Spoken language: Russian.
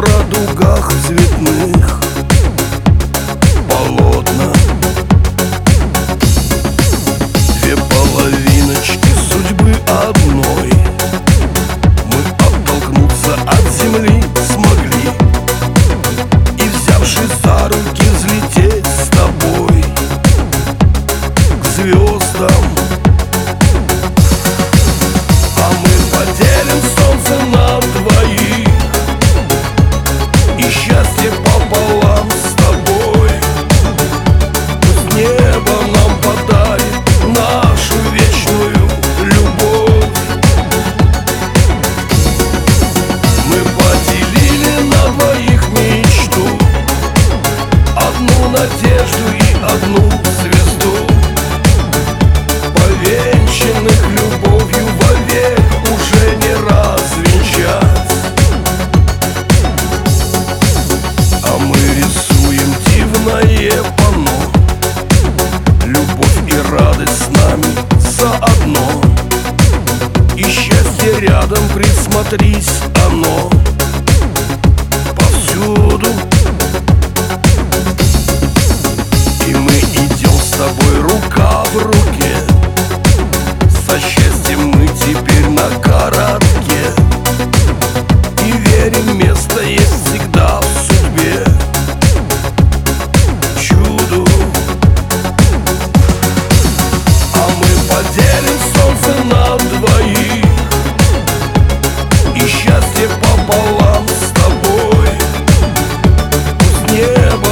радугах цветных. надежду и одну звезду. Повенчанных любовью вовек уже не развенчать. А мы рисуем дивное панно. Любовь и радость с нами заодно. И счастье рядом, присмотрись, оно. цена И счастье пополам с тобой. С неба